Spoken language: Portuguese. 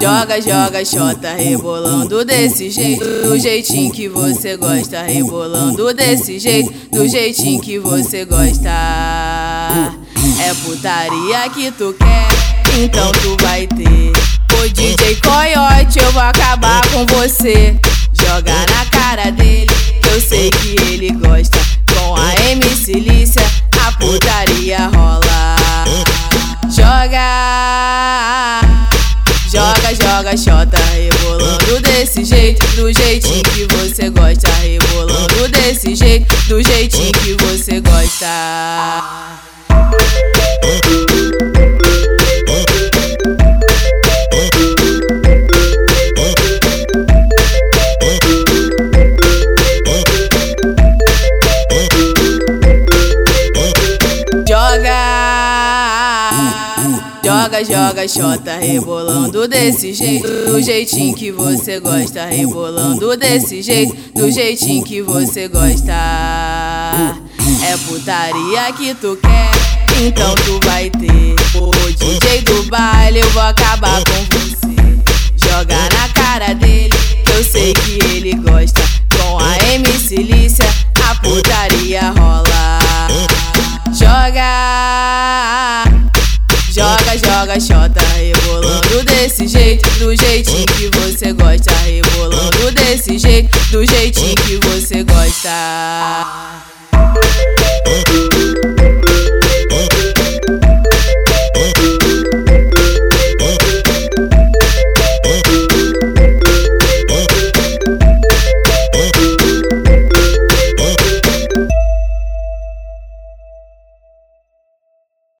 Joga, joga, xota, rebolando desse jeito, do jeitinho que você gosta, rebolando desse jeito, do jeitinho que você gosta. É putaria que tu quer, então tu vai ter. O DJ Coyote, eu vou acabar com você. Joga na cara dele, eu sei que ele gosta. Com a MC Lícia, a putaria rola. Joga, joga, joga, xota, rebolando desse jeito, do jeitinho que você gosta. Rebolando desse jeito, do jeitinho que você gosta. Joga, joga, xota, rebolando desse jeito, do jeitinho que você gosta, rebolando desse jeito, do jeitinho que você gosta. É putaria que tu quer, então tu vai ter. O DJ do baile, eu vou acabar com você. Joga na cara dele, eu sei que ele gosta. Com a MC Lícia, a putaria rola. Joga. Joga, xota, rebolando desse jeito, do jeitinho que você gosta, rebolando desse jeito, do jeitinho que você gosta.